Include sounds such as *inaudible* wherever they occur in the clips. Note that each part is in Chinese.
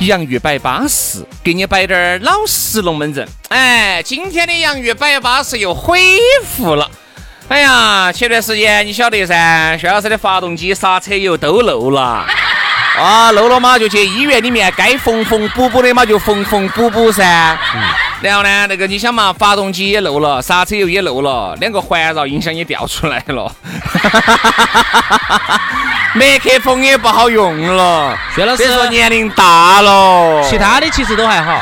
洋芋摆巴适，给你摆点儿老实龙门阵。哎，今天的洋芋摆巴适又恢复了。哎呀，前段时间你晓得噻，薛老师的发动机、刹车油都漏了。*laughs* 啊，漏了嘛就去医院里面该缝缝补补的嘛就缝缝补补噻。嗯然后呢，那个你想嘛，发动机也漏了，刹车油也漏了，两个环绕音响也掉出来了。*laughs* 麦克风也不好用了。薛老师说年龄大了，其他的其实都还好，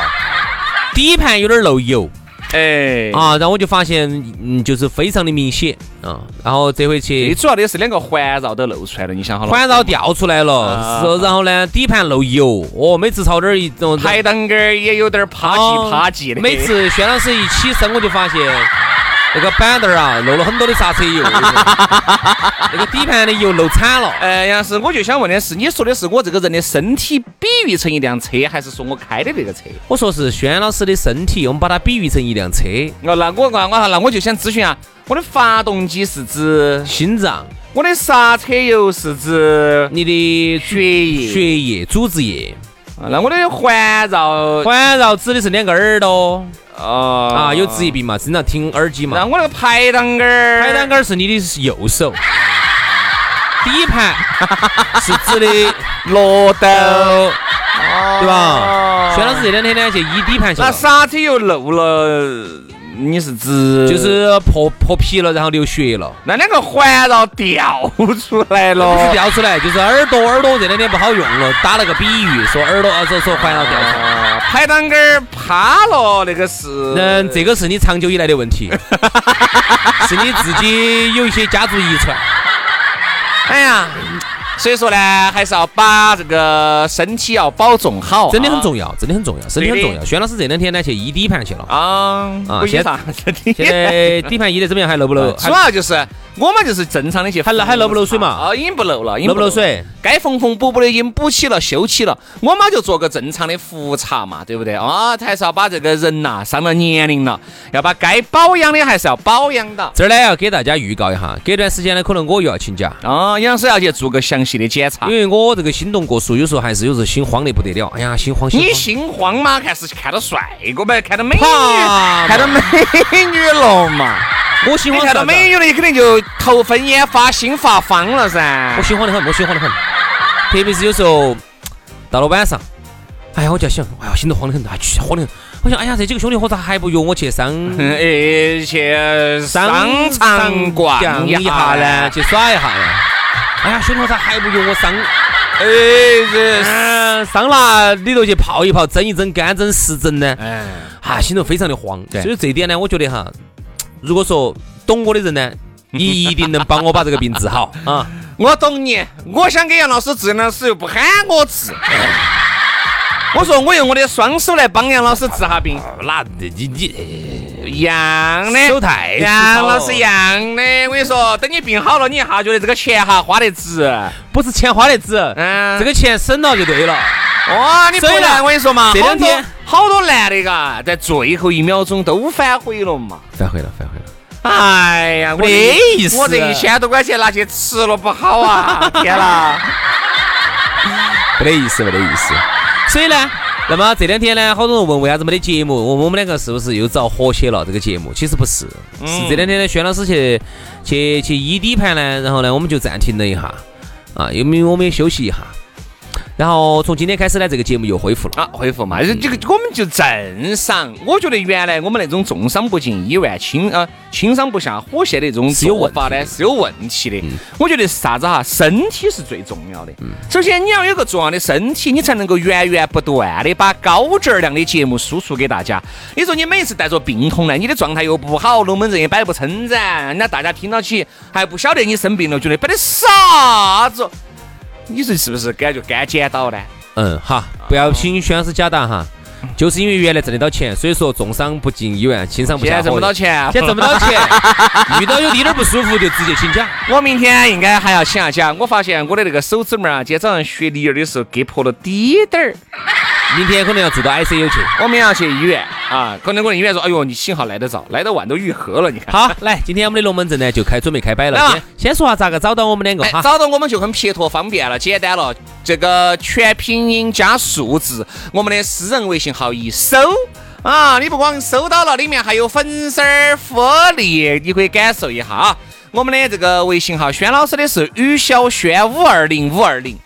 底盘有点漏油。哎啊，然后我就发现，嗯，就是非常的明显啊。然后这回去，最主要的是两个环绕都露出来了，你想好了？环绕掉出来了，是。然后呢，底盘漏油，哦，每次朝这儿一种排档杆儿也有点啪叽啪叽的。每次薛老师一起身，我就发现。那个板凳儿啊，漏了很多的刹车油，那个底盘的油漏惨了。哎，杨老师，我就想问的是，你说的是我这个人的身体比喻成一辆车，还是说我开的那个车？我说是轩老师的身体，我们把它比喻成一辆车。哦，那我我我那我就想咨询啊，我的发动机是指心脏，我的刹车油是指你的血液，血液组织液。那我的环绕，环绕指的是两个耳朵。哦啊，有职业病嘛？经常听耳机嘛？那我那个排档杆儿，排档杆儿是你的右手，*laughs* 底盘是指的罗斗，对吧？薛老师这两天呢去医底盘去了。那刹车又漏了。你是指就是破破皮了，然后流血了。那两个环绕掉出来了，不是掉出来，*laughs* 就是耳朵耳朵这两天不好用了。打了个比喻，说耳朵啊，说说环绕掉出来。排档杆趴了，那个是。嗯，这个是你长久以来的问题，*laughs* 是你自己有一些家族遗传。哎呀。所以说呢，还是要把这个身体要保重好，真的很重要，真的很重要，身体很重要。轩老师这两天呢去医底盘去了啊啊！现在 *laughs* 现在底盘医的怎么样？还漏不漏？主要就是。我们就是正常的去，还漏还漏不漏水嘛？啊，已经不漏了，漏不漏水？该缝缝补补的已经补起了，修起了。我们就做个正常的复查嘛，对不对？啊，还是要把这个人呐，上了年龄了，要把该保养的还是要保养到。这儿呢要给大家预告一下，隔段时间呢可能我又要请假啊，杨师要去做个详细的检查，因为我这个心动过速，有时候还是有时候心慌的不得了。哎呀，心慌心慌。你心慌嘛？看是看到帅哥呗？看到美女？看到美女了嘛？我喜欢看到美女的，你肯定就头昏眼花、心发慌了噻。我喜欢的很，我喜欢的很。特别是有时候到了晚上，哎呀，我就想，哎呀，心都慌得很，哎，去慌得很。我想，哎呀，这几个兄弟伙咋还不约我去商，*laughs* 哎，去商场逛一下呢？去耍一下呢？哎呀，兄弟伙咋还不约我商？哎，这桑拿里头去泡一泡、蒸一蒸、干蒸、湿蒸呢？哎，啊，心头非常的慌。所以这一点呢，我觉得哈。如果说懂我的人呢，你 *laughs* 一定能帮我把这个病治好啊！我懂你，我想给杨老师治老师又不喊我治，*laughs* 我说我用我的双手来帮杨老师治下病。那你你一样的，手太杨老师一样的。我跟你说，等你病好了，你一下觉得这个钱哈花得值，不是钱花得值，嗯，这个钱省了就对了。哇，你不然我跟你说嘛，这两天好多男的嘎，在最后一秒钟都反悔了嘛，反悔了，反悔了。哎呀，我这意思，我这一千多块钱拿去吃了不好啊！*laughs* 天哪，没得意思，没得意思。所以呢，那么这两天呢，好多人问为啥子没得节目？问我们两个是不是又遭和谐了？这个节目其实不是，是这两天呢，轩老师去去去一底盘呢，然后呢，我们就暂停了一下，啊，因为我们也休息一下。然后从今天开始呢，这个节目又恢复了啊，恢复嘛，这这个我们就正常。我觉得原来我们那种重伤不进医院，轻啊轻伤不下火线的这种做法呢是有问题的。我觉得是啥子哈，身体是最重要的。首先你要有个重要的身体，你才能够源源不断的把高质量的节目输出给大家。你说你每次带着病痛来，你的状态又不好，龙门阵也摆不撑展，那大家听到起还不晓得你生病了，觉得摆的啥子？你说是不是感觉干捡到呢？嗯，好，不要请宣老师假打哈。就是因为原来挣得到钱，所以说重伤不进医院，轻伤不下现在挣不到钱，现在挣不到钱，*laughs* 遇到有滴点儿不舒服就直接请假。我明天应该还要请下假。我发现我的那个手指拇啊，今天早上学梨儿的时候割破了滴点儿。明天可能要住到 ICU 去，我们要去医院啊！可能我医院说，哎呦，你幸好来得早，来得晚都愈合了。你看，好，来，今天我们的龙门阵呢就开准备开摆了。先先说下咋个找到我们两个哈？找到我们就很撇脱方便了，简单了。这个全拼音加数字，我们的私人微信号一搜啊，你不光收到了，里面还有粉丝福利，你可以感受一下啊。我们的这个微信号，轩老师的是雨小轩五二零五二零。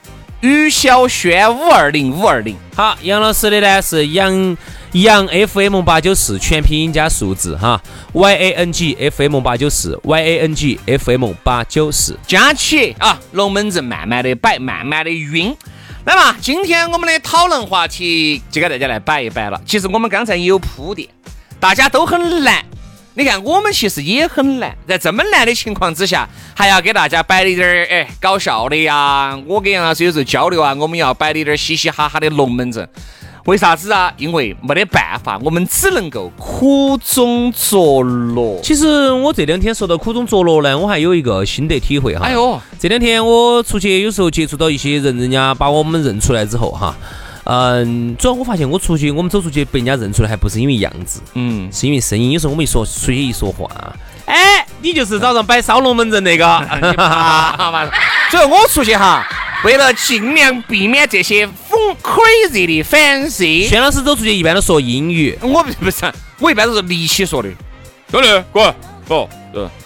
于小轩五二零五二零，好，杨老师的呢是杨杨 FM 八九四，全拼音加数字哈，Y A N G F M 八九四，Y A N G F M 八九四，加起啊，龙门阵慢慢的摆，慢慢的晕。来嘛，今天我们的讨论话题就给大家来摆一摆了。其实我们刚才也有铺垫，大家都很难。你看，我们其实也很难，在这么难的情况之下，还要给大家摆一点儿哎搞笑的呀。我跟杨老师有时候交流啊，我们要摆一点儿嘻嘻哈哈的龙门阵。为啥子啊？因为没得办法，我们只能够苦中作乐。其实我这两天说到苦中作乐呢，我还有一个心得体会哈。哎呦，这两天我出去有时候接触到一些人，人家把我们认出来之后哈。嗯，主要我发现我出去，我们走出去被人家认出来，还不是因为样子，嗯，是因为声音。有时候我们一说出去一说话，哎，你就是早上摆烧龙门阵那个，*laughs* 好嘛。所以我出去哈，为了尽量避免这些疯 crazy 的 fancy。轩老师走出去一般都说英语，我不是，我一般都是力气说的。兄弟，滚，不，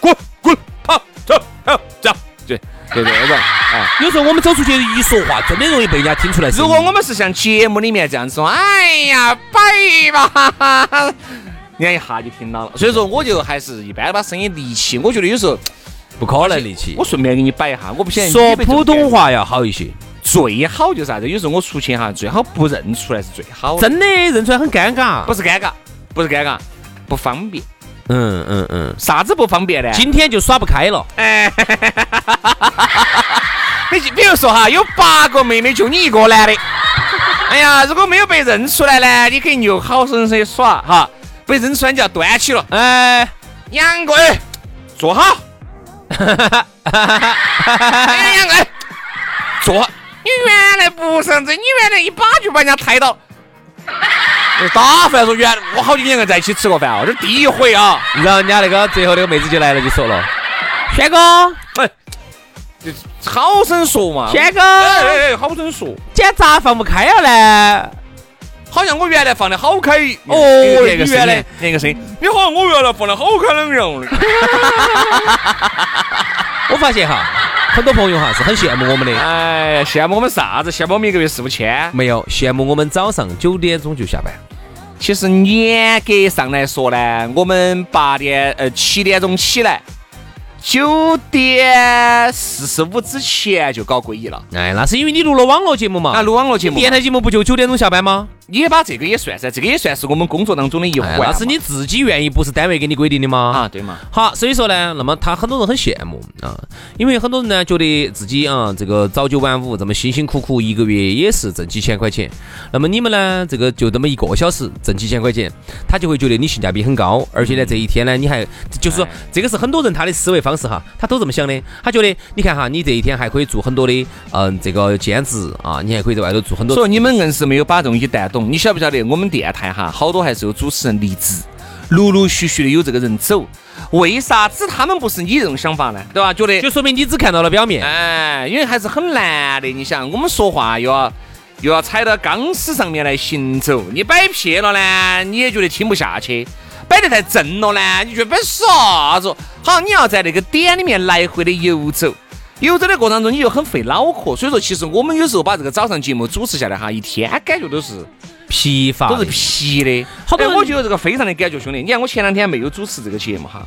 滚，滚，跑，走，走，走，对。对对对，啊，有时候我们走出去一说话，真的容易被人家听出来。如果我们是像节目里面这样子说，哎呀，摆吧，人家一下就听到了。所以说，我就还是一般把声音立起。我觉得有时候不可能立起。我顺便给你摆一下，我不想说普通话要好一些。最好就是啥子？有时候我出去哈，最好不认出来是最好。真的认出来很尴尬。不是尴尬，不是尴尬，不方便。嗯嗯嗯，啥子不方便呢？今天就耍不开了。哎，*laughs* 你比如说哈，有八个妹妹，就你一个男的。*laughs* 哎呀，如果没有被认出来呢，你可以就好生生耍哈。被认出来就要端起了。哎，杨贵，坐好。*laughs* 哎，杨贵，坐。你原来不是这，你原来一把就把人家抬到。打饭说原我好几年个在一起吃过饭哦，这第一回啊。然后人家那个最后那个妹子就来了，就说了：“轩哥，哎，好生说嘛。”轩哥，哎哎，好生说。今天咋放不开了呢？好像我原来放的好开。哦，那个原来那个声音，你好像我原来放的好开那样的。*laughs* 我发现哈，很多朋友哈是很羡慕我们的。哎，羡慕我们啥子？羡慕我们一个月四五千？没有，羡慕我们早上九点钟就下班。其实严格上来说呢，我们八点呃七点钟起来，九点四十五之前就搞会议了。哎，那是因为你录了网络节目嘛？啊，录网络节目，电台节目不就九点钟下班吗？你也把这个也算噻，这个也算是我们工作当中的一环。那是你自己愿意，不是单位给你规定的吗？啊，对嘛。好，所以说呢，那么他很多人很羡慕啊，因为很多人呢觉得自己啊这个早九晚五这么辛辛苦苦，一个月也是挣几千块钱。那么你们呢，这个就这么一个小时挣几千块钱，他就会觉得你性价比很高，而且呢这一天呢你还就是说这个是很多人他的思维方式哈，他都这么想的。他觉得你看哈，你这一天还可以做很多的嗯这个兼职啊，你还可以在外头做很多。所以你们硬是没有把东西带懂，你晓不晓得我？我们电台哈，好多还是有主持人离职，陆陆续续的有这个人走，为啥子他们不是你这种想法呢？对吧？觉得就说明你只看到了表面。哎，因为还是很难的。你想，我们说话又要又要踩到钢丝上面来行走。你摆撇了呢，你也觉得听不下去；摆得太正了呢，你觉得摆啥子？好，你要在那个点里面来回的游走。游走的过程当中，你就很费脑壳。所以说，其实我们有时候把这个早上节目主持下来哈，一天感觉都是疲乏，都是疲的。好多人我觉得这个非常的感觉，兄弟。你看我前两天没有主持这个节目哈，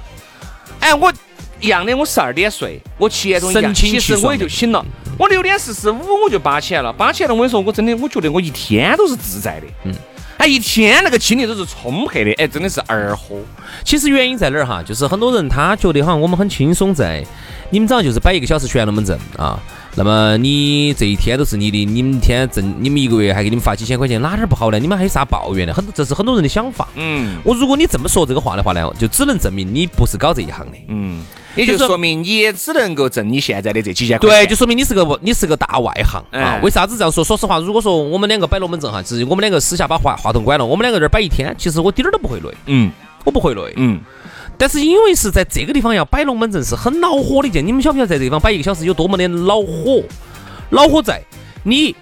哎，我一样的，我十二点睡，我七点钟一样，其实我也就醒了。我六点四十五我就扒起来了，扒起来了。我跟你说，我真的，我觉得我一天都是自在的。嗯。哎，一天那个精力都是充沛的，哎，真的是二货。其实原因在哪儿哈？就是很多人他觉得好像我们很轻松，在你们早上就是摆一个小时悬龙门阵啊。那么你这一天都是你的，你们天挣，你们一个月还给你们发几千块钱，哪点儿不好呢？你们还有啥抱怨的？很多这是很多人的想法。嗯我如果你这么说这个话的话呢，就只能证明你不是搞这一行的。嗯，也就就是说明你也只能够挣你现在的这几千块对，就说明你是个你是个大外行啊哎！为啥子这样说？说实话，如果说我们两个摆龙门阵哈，是我们两个私下把话话筒关了，我们两个在这儿摆一天，其实我点儿都不会累，嗯我不会累。嗯，但是因为是在这个地方要摆龙门阵是很恼火的一件，你们晓不晓得在这个地方摆一个小时有多么的恼火？恼火在你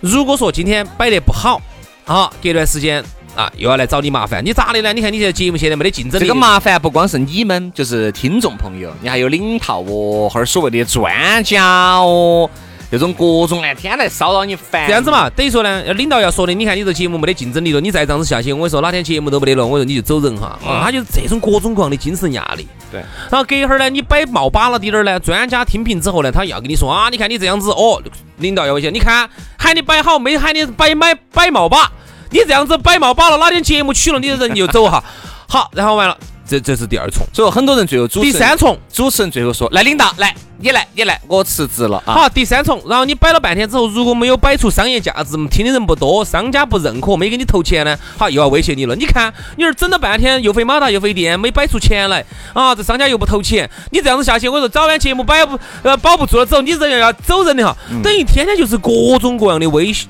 如果说今天摆得不好啊，隔段时间啊又要来找你麻烦，你咋的呢？你看你这节目现在没得竞争力，这个麻烦不光是你们，就是听众朋友，你还有领导哦，或者所谓的专家哦，这种各种哎，天来骚扰你烦。这样子嘛，等于说呢，领导要说的，你看你这节目没得竞争力了，你再这样子下去，我跟你说哪天节目都没得了，我说你就走人哈。啊，他就是这种各种各样的精神压力。对，然后隔一会儿呢，你摆冒把了滴点儿呢，专家听评之后呢，他要跟你说啊，你看你这样子哦，领导要威胁，你看喊你摆好，没喊你摆买摆冒把，你这样子摆冒把了，哪天节目取了，你的人就走哈。*laughs* 好，然后完了，这这是第二重，所以很多人最后主持人第三重。主持人最后说：“来，领导，来，你来，你来，我辞职了啊。”好，第三重，然后你摆了半天之后，如果没有摆出商业价值，听的人不多，商家不认可，没给你投钱呢，好，又要威胁你了。你看，你这整了半天，又费马达又费电，没摆出钱来啊，这商家又不投钱，你这样子下去，我说早晚节目摆不呃保不住了之后，你人要要走人的哈，等于天天就是各种各样的威胁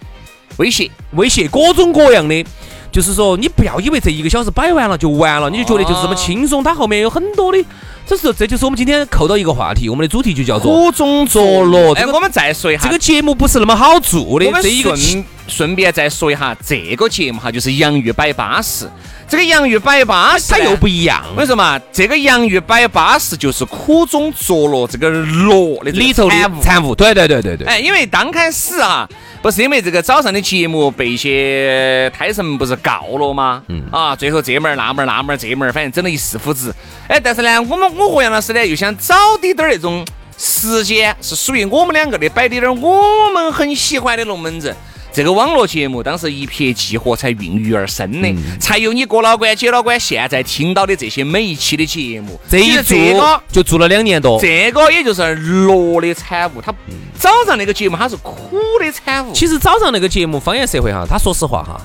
威胁，威胁，各种各样的。就是说，你不要以为这一个小时摆完了就完了，你就觉得就是这么轻松，它后面有很多的，这是这就是我们今天扣到一个话题，我们的主题就叫做苦中作乐。哎，这个我们再说一下这个节目不是那么好做的我，们这一个顺顺便再说一下这个节目哈，就是洋芋摆巴士。这个洋芋摆巴士，它又不一样我，跟你说嘛，这个洋芋摆巴士就是苦中作乐，这个乐的里头的产物。对对对对对。哎，因为刚开始啊，不是因为这个早上的节目被一些胎神不是告了吗？嗯。啊，最后这门儿那门儿那门儿这门儿，反正整了一世夫子。哎，但是呢，我们我和杨老师呢又想找滴点儿那种时间是属于我们两个的，摆滴点儿我们很喜欢的龙门阵。这个网络节目当时一拍即合才孕育而生的，才有你郭老倌、姐老倌现在听到的这些每一期的节目。这一做就做了两年多。这个也就是乐的产物，它早上那个节目它是苦的产物。其实早上那个节目《方言社会》哈，他说实话哈，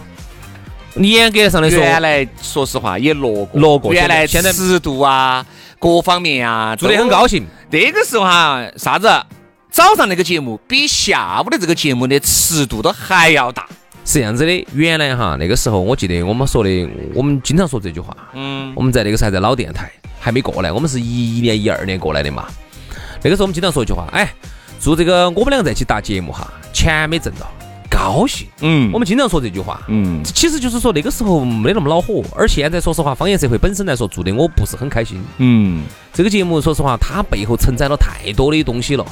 严格上来说，原来说实话也落过，落过原来现在尺度啊，各方面啊，做得很高兴。那个时候哈，啥子？早上那个节目比下午的这个节目的尺度都还要大。是这样子的，原来哈那个时候，我记得我们说的，我们经常说这句话。嗯，我们在那个时候还在老电台，还没过来，我们是一一年、一二年过来的嘛。那个时候我们经常说一句话，哎，做这个我们两个在一起搭节目哈，钱没挣到，高兴。嗯我们经常说这句话。嗯，其实就是说那个时候没那么恼火，而现在说实话，方言社会本身来说做的我不是很开心。嗯，这个节目说实话，它背后承载了太多的东西了，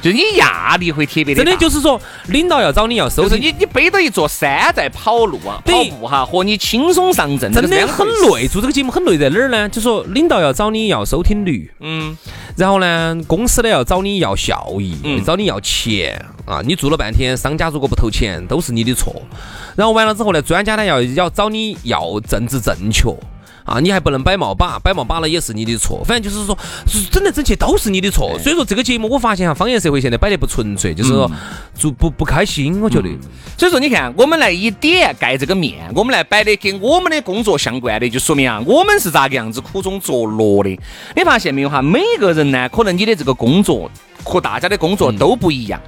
就你压力会特别的真的就是说，领导要找你要收听，就是你你背着一座山在跑路啊，跑步哈，和你轻松上阵，真的很。累。做这个节目很累在哪儿呢？就说领导要找你要收听率，嗯，然后呢，公司呢要找你要效益，嗯找你要钱啊！你做了半天，商家如果不投钱，都是你的错。然后完了之后呢，专家呢要要找你要政治正确。啊，你还不能摆冒把，摆冒把了也是你的错，反正就是说，是整来整去都是你的错。所以说这个节目，我发现哈，方言社会现在摆得不纯粹，就是说做不不开心，我觉得。所以说，你看，我们来一点盖这个面，我们来摆的跟我们的工作相关的，就说明啊，我们是咋个样子苦中作乐的。你发现没有哈？每个人呢，可能你的这个工作和大家的工作都不一样，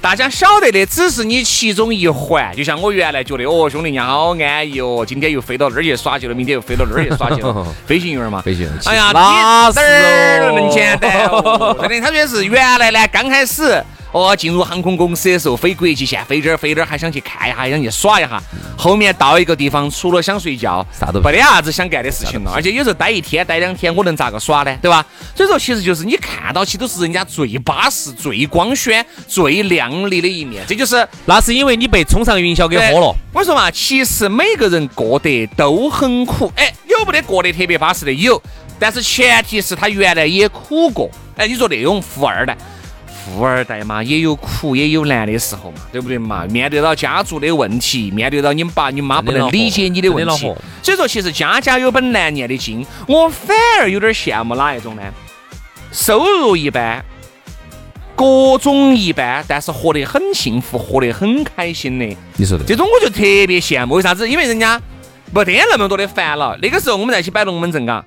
大家晓得的只是你其中一环。就像我原来觉得，哦，兄弟娘好安逸哦，今天又飞到那儿去耍去了，明天又飞到那儿去耍去了，*laughs* 飞行员嘛。飞行员哎呀，那么简单哦？真的，他觉得是原来呢，刚开始哦，进入航空公司的时候飞国际线，飞这儿飞那儿，还想去看一下，还想去耍一下。后面到一个地方，除了想睡觉，啥都没得啥子想干的事情了。而且有时候待一天、待两天，我能咋个耍呢？对吧？所以说，其实就是你看到起都是人家最巴适、最光鲜、最亮丽的一面。这就是那是因为你被冲上云霄给喝了。我说嘛，其实每个人过得都很苦。哎，有没得过得特别巴适的？有，但是前提是他原来也苦过。哎，你说那种富二代？富二代嘛，也有苦也有难的时候嘛，对不对嘛？面对到家族的问题，面对到你爸你妈不能理解你的问题，所以说其实家家有本难念的经。我反而有点羡慕哪一种呢？收入一般，各种一般，但是活得很幸福，活得很开心的。你说的这种我就特别羡慕，为啥子？因为人家没得那么多的烦恼。那个时候我们在一起摆龙门阵，嘎，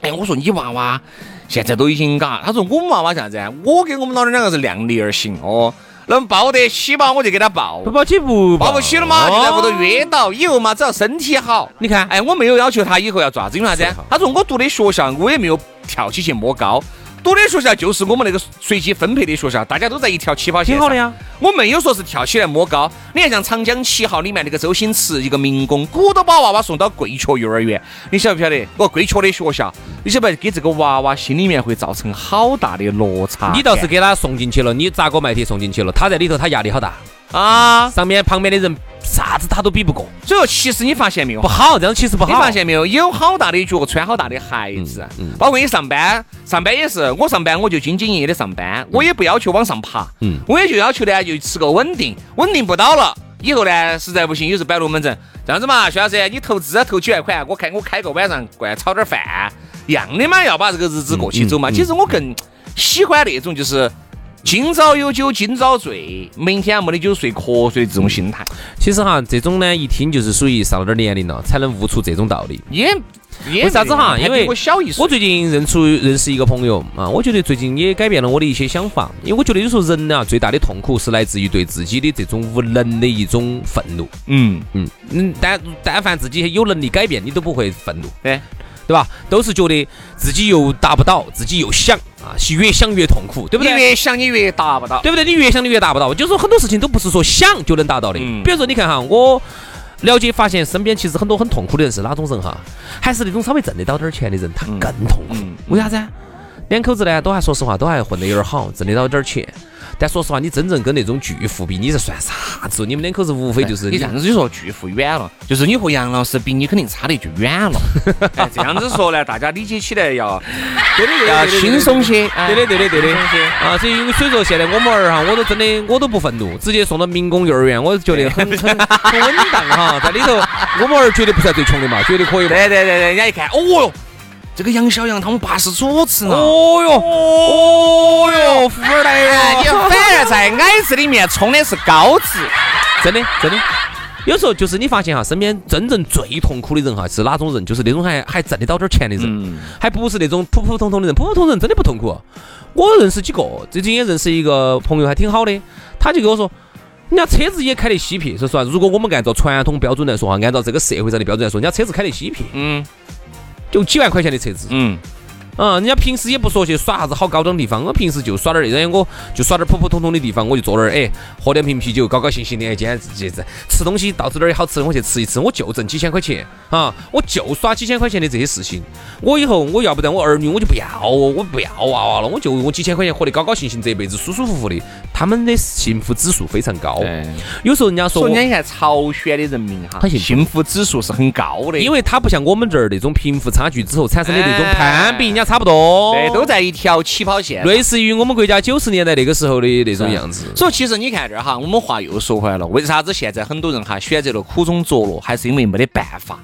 哎，我说你娃娃。现在都已经嘎，他说我们娃娃啥子？我跟我们老娘两个是量力而行哦，能抱得起吧，我就给他抱，不抱起不抱不起了嘛，就在屋头约到，以后嘛只要身体好。你看，哎，我没有要求他以后要做啥子，因为啥子？他说我读的学校，我也没有跳起去摸高。读的学校就是我们那个随机分配的学校，大家都在一条起跑线挺好的呀。我没有说是跳起来摸高。你看像长江七号里面那个周星驰，一个民工，鼓捣把娃娃送到贵确幼儿园，你晓不晓得？我贵确的学校，你晓不晓得给这个娃娃心里面会造成好大的落差？你倒是给他送进去了，你砸锅卖铁送进去了，他在里头他压力好大。啊，上面旁边的人啥子他都比不过，所以说其实你发现没有，不好，这样其实不好。你发现没有，有好大的脚，穿好大的鞋子，嗯包括你上班，上班也是，我上班我就兢兢业业的上班，我也不要求往上爬，嗯，我也就要求呢，就吃个稳定，稳定不到了，以后呢，实在不行，有时摆龙门阵，这样子嘛，徐老师，你投资投几万块，我看我开个晚上过来炒点饭，一样的嘛，要把这个日子过起走嘛。其实我更喜欢那种就是。今朝有酒今朝醉，明天没得酒睡瞌睡这种心态。其实哈，这种呢，一听就是属于上了点年龄了，才能悟出这种道理。也为啥子哈？因为我小一岁。我最近认出认识一个朋友啊，我觉得最近也改变了我的一些想法。因为我觉得有时候人啊，最大的痛苦是来自于对自己的这种无能的一种愤怒。嗯嗯嗯，但但凡自己有能力改变，你都不会愤怒。对。对吧？都是觉得自己又达不到，自己又想啊，是越想越痛苦，对不对？你越想你越达不到，对不对？你越想你越达不到，就是说很多事情都不是说想就能达到的。比如说，你看哈，我了解发现身边其实很多很痛苦的人是哪种人哈？还是那种稍微挣得到点钱的人，他更痛苦。为啥子？两口子呢，都还说实话，都还混得有点好，挣得到点钱。但说实话，你真正跟那种巨富比，你是算啥子？你们两口子无非就是你这样子就说巨富远了，就是你和杨老师比，你肯定差得就远了。哎这样子说呢，大家理解起来要 *laughs* 对的要轻松些。对的对的对的啊！所以所以说现在我们儿哈，我都真的我都不愤怒，直接送到民工幼儿园，我觉得很很很稳当哈，在里头我们儿绝对不算最穷的嘛，绝对可以。对对对对，人家一看，哦哟。这个杨小杨他们爸是主持呢。哦哟，哦哟，富二代呀！你反而在矮子里面冲的是高子，真的真的。有时候就是你发现哈，身边真正最痛苦的人哈是哪种人？就是那种还还挣得到点钱的人，还不是那种普普通通的人。普普通通人真的不痛苦。我认识几个，最近也认识一个朋友，还挺好的。他就跟我说，人家车子也开得稀皮。说实话，如果我们按照传统标准来说哈，按照这个社会上的标准来说，人家车子开得稀皮。嗯。就几万块钱的车子，嗯。嗯，人家平时也不说去耍啥子好高档地方，我平时就耍点那种，我就耍点普普通通的地方，我就坐那儿，哎，喝两瓶啤酒，高高兴兴的。哎，今天这这吃东西到处哪儿好吃的，我去吃一吃，我就挣几千块钱啊，我就耍几千块钱的这些事情。我以后我要不然我儿女我就不要，我不要娃娃了，我就我几千块钱活得高高兴兴，这一辈子舒舒服服的。他们的幸福指数非常高。有时候人家说，人家你看朝鲜的人民哈，幸福指数是很高的，因为他不像我们这儿那种贫富差距之后产生的那种攀比，人家差不多。对都在一条起跑线，类似于我们国家九十年代那个时候的那种样子。所以其实你看这儿哈，我们话又说回来了，为啥子现在很多人哈选择了苦中作乐，还是因为没得办法，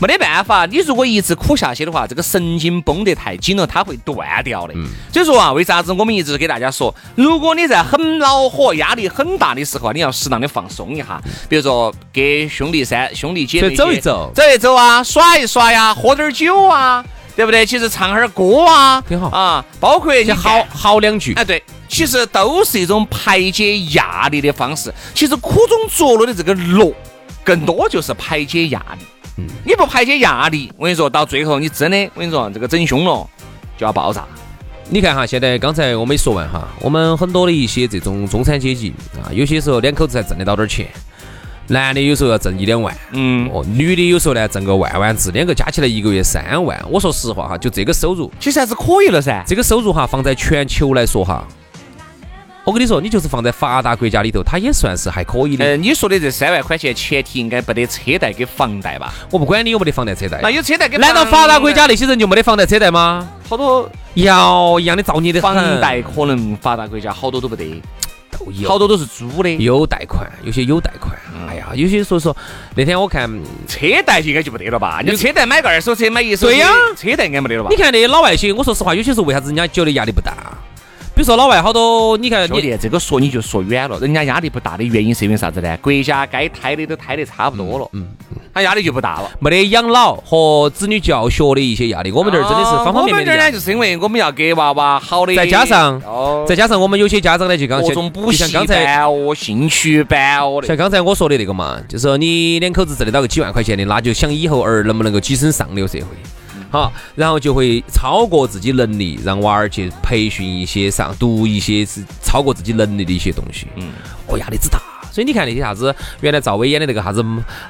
没得办法。你如果一直苦下去的话，这个神经绷得太紧了，它会断掉的。所以说啊，为啥子我们一直给大家说，如果你在很恼火、压力很大的时候啊，你要适当的放松一下，比如说给兄弟三兄弟姐妹走一走，走一走啊，耍一耍呀，喝点酒啊。对不对？其实唱哈儿歌啊，挺好啊。包括一些好好两句，哎，对，其实都是一种排解压力的方式。其实苦中作乐的这个乐，更多就是排解压力。嗯，你不排解压力，我跟你说到最后，你真的，我跟你说，这个整凶了就要爆炸。你看哈，现在刚才我没说完哈，我们很多的一些这种中产阶级啊，有些时候两口子才挣得到点钱，男的有时候要挣一两万，嗯，哦，女的有时候呢挣个万万字，两个加起来一个月三万。我说实话哈，就这个收入，其实还是可以了噻。这个收入哈，放在全球来说哈，我跟你说，你就是放在发达国家里头，它也算是还可以的。呃，你说的这三万块钱，前提应该不得车贷跟房贷吧？我不管你有没得房贷车贷，那有车贷跟难道发达国家那些人就没得房贷车贷吗？好多要一样的造孽的房贷可能发达国家好多都不得，都有好多都是租的。有贷款，有些有贷款。哎呀，有些所以说那天我看，车贷应该就不得了吧？你车贷买个二手车，买一手车，对呀车贷应该没得了吧你？看那些老外些，我说实话，有些时候为啥子人家觉得压力不大？比如说老外好多，你看你兄弟，这个说你就说远了，人家压力不大的原因是因为啥子呢？国家该胎的都胎得差不多了，嗯，他压力就不大了。没得养老和子女教学的一些压力，我们这儿真的是方方面我们这儿呢，面的压力。就是因为我们要给娃娃好的，再加上哦再加上我们有些家长呢，就刚各种补习就像刚才班哦、兴趣班哦的像。刚才我说的那个嘛，就是说你两口子挣得到个几万块钱的，那就想以后儿能不能够跻身上流社会。好，然后就会超过自己能力，让娃儿去培训一些上读一些是超过自己能力的一些东西。嗯，哦，压力之大。所以你看那些啥子，原来赵薇演的那个啥子，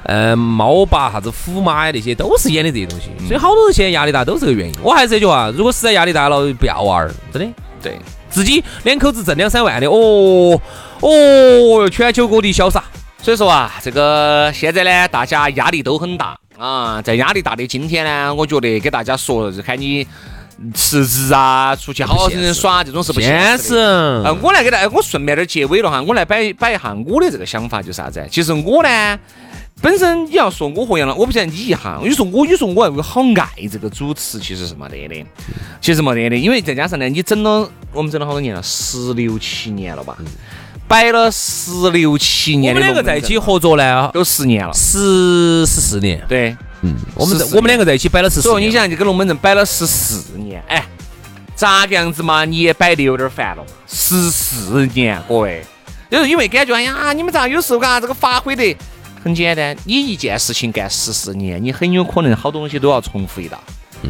呃，猫爸啥子虎妈呀，那些都是演的这些东西。所以好多人现在压力大都是这个原因。我还是那句话，如果实在压力大了，不要娃儿，真的。对，自己两口子挣两三万的，哦哦，全球各地潇洒。所以说啊，这个现在呢，大家压力都很大啊。在压力大的今天呢，我觉得给大家说，看你辞职啊，出去好好生生耍，这种是不现现实实的。。呃，我来给大家，我顺便点结尾了哈，我来摆摆一下我的这个想法，就是啥子？其实我呢，本身你要说我和杨老，我不晓得你一哈，你说我，你说我我好爱这个主持，其实是没得的，其实没得的，因为再加上呢，你整了，我们整了好多年了，十六七年了吧，摆了十六七我年的龙门阵了，们两个在一起合作呢，都十年了，十十四年。对。嗯，我们14我们两个在一起摆了十四年。所以你想，这个龙门阵摆了十四年，哎，咋个样子嘛？你也摆的有点烦了，十四年，各位，就是因为感觉，哎呀，你们咋有时候嘎这个发挥的很简单，你一件事情干十四年，你很有可能好多东西都要重复一道。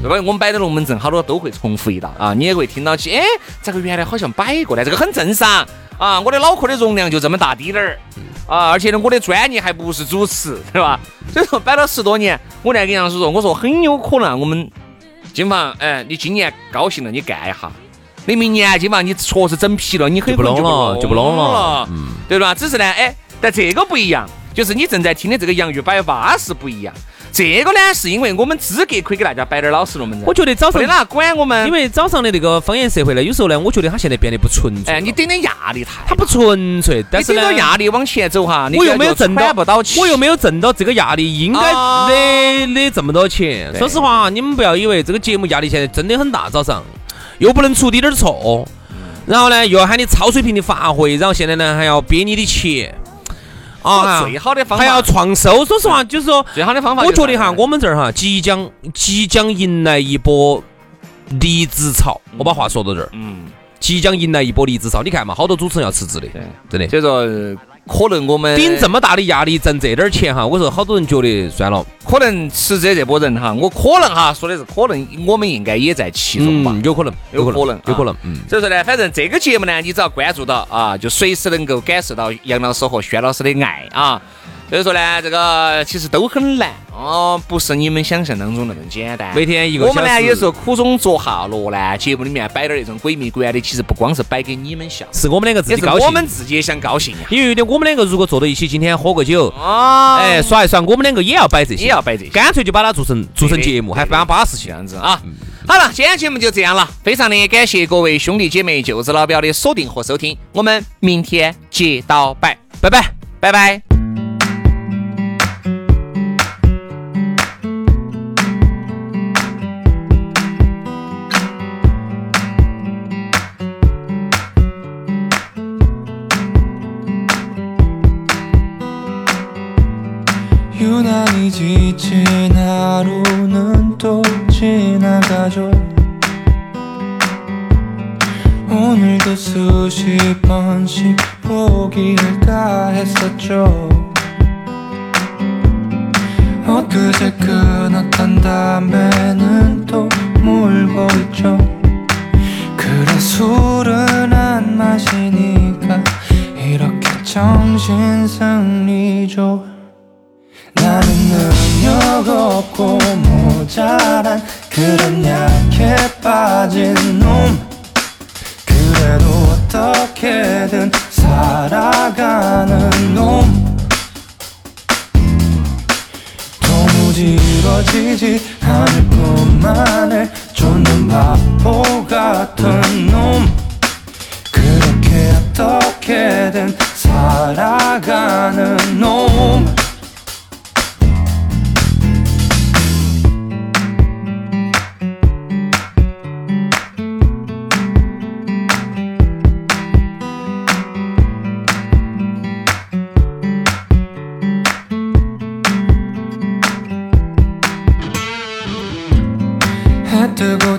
对吧？我们摆的龙门阵好多都会重复一道啊，你也会听到起，哎，这个原来好像摆过的，这个很正常啊。我的脑壳的容量就这么大滴点儿啊，而且呢，我的专业还不是主持，对吧？*laughs* 所以说摆了十多年，我来跟杨老师说，我说很有可能我们金房，哎，你今年高兴了，你干一下。你明年金房，你确实整皮了，你很可能就不弄了就不弄了了，对吧？只是呢，哎，但这个不一样，就是你正在听的这个洋芋摆巴是不一样。这个呢，是因为我们资格可以给大家摆点老实龙门阵。我觉得早上哪管我们，因为早上的那个方言社会呢，有时候呢，我觉得他现在变得不纯粹。哎，你顶点压力太大，它不纯粹，但是呢压力往前走哈，你我又没有挣到不到钱，我又没有挣到这个压力应该啊。的的这么多钱。说实话，你们不要以为这个节目压力现在真的很大，早上。又不能出滴点儿错，然后呢又要喊你超水平的发挥，然后现在呢还要憋你的钱啊，最好的方法还要创收。说实话，就是说，最好的方法，我觉得哈，我们这儿哈即将即将迎来一波离职潮。我把话说到这儿，嗯，即将迎来一波离职潮。你看嘛，好多主持人要辞职的，对，真的。所以说可能我们顶这么大的压力挣这点儿钱哈，我说好多人觉得算了，可能辞职这波人哈，我可能哈说的是可能，我们应该也在其中吧。嗯，有可能，可能，有可能有可能，嗯。所以说呢，反正这个节目呢，你只要关注到啊，就随时能够感受到杨老师和轩老师的爱啊。所以说呢，这个其实都很难哦，不是你们想象当中那么简单。每天一个我们呢有时候苦中作哈乐呢，节目里面摆点那种鬼迷鬼眼的，其实不光是摆给你们笑，是我们两个自己高兴。我们自己也想高兴呀。因为有点我们两个如果坐到一起，今天喝个酒，哦，哎，耍一耍，我们两个也要摆这些，也要摆这些干脆就把它做成做成节目，还蛮巴适这。样子啊。好了，今天节目就这样了，非常的感谢各位兄弟姐妹、舅子老表的锁定和收听，我们明天接到拜，拜拜。拜拜。 번씩 포기할까 했었죠. 엊그제 끊었던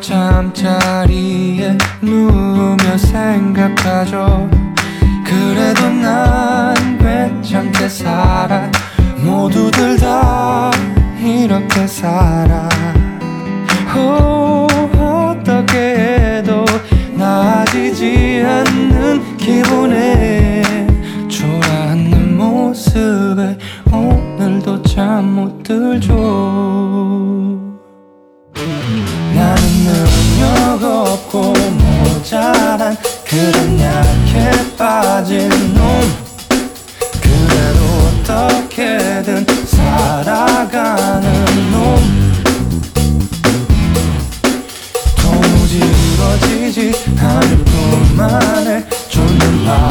잠자리에 누우며 생각하죠. 그래도 난 괜찮게 살아. 모두들 다 이렇게 살아. 오, 어떻게 해도 나아지지 않는 기분에 초라한 모습에 오늘도 잠 못 들죠. 지지. 않을 뿐만에 좋는 나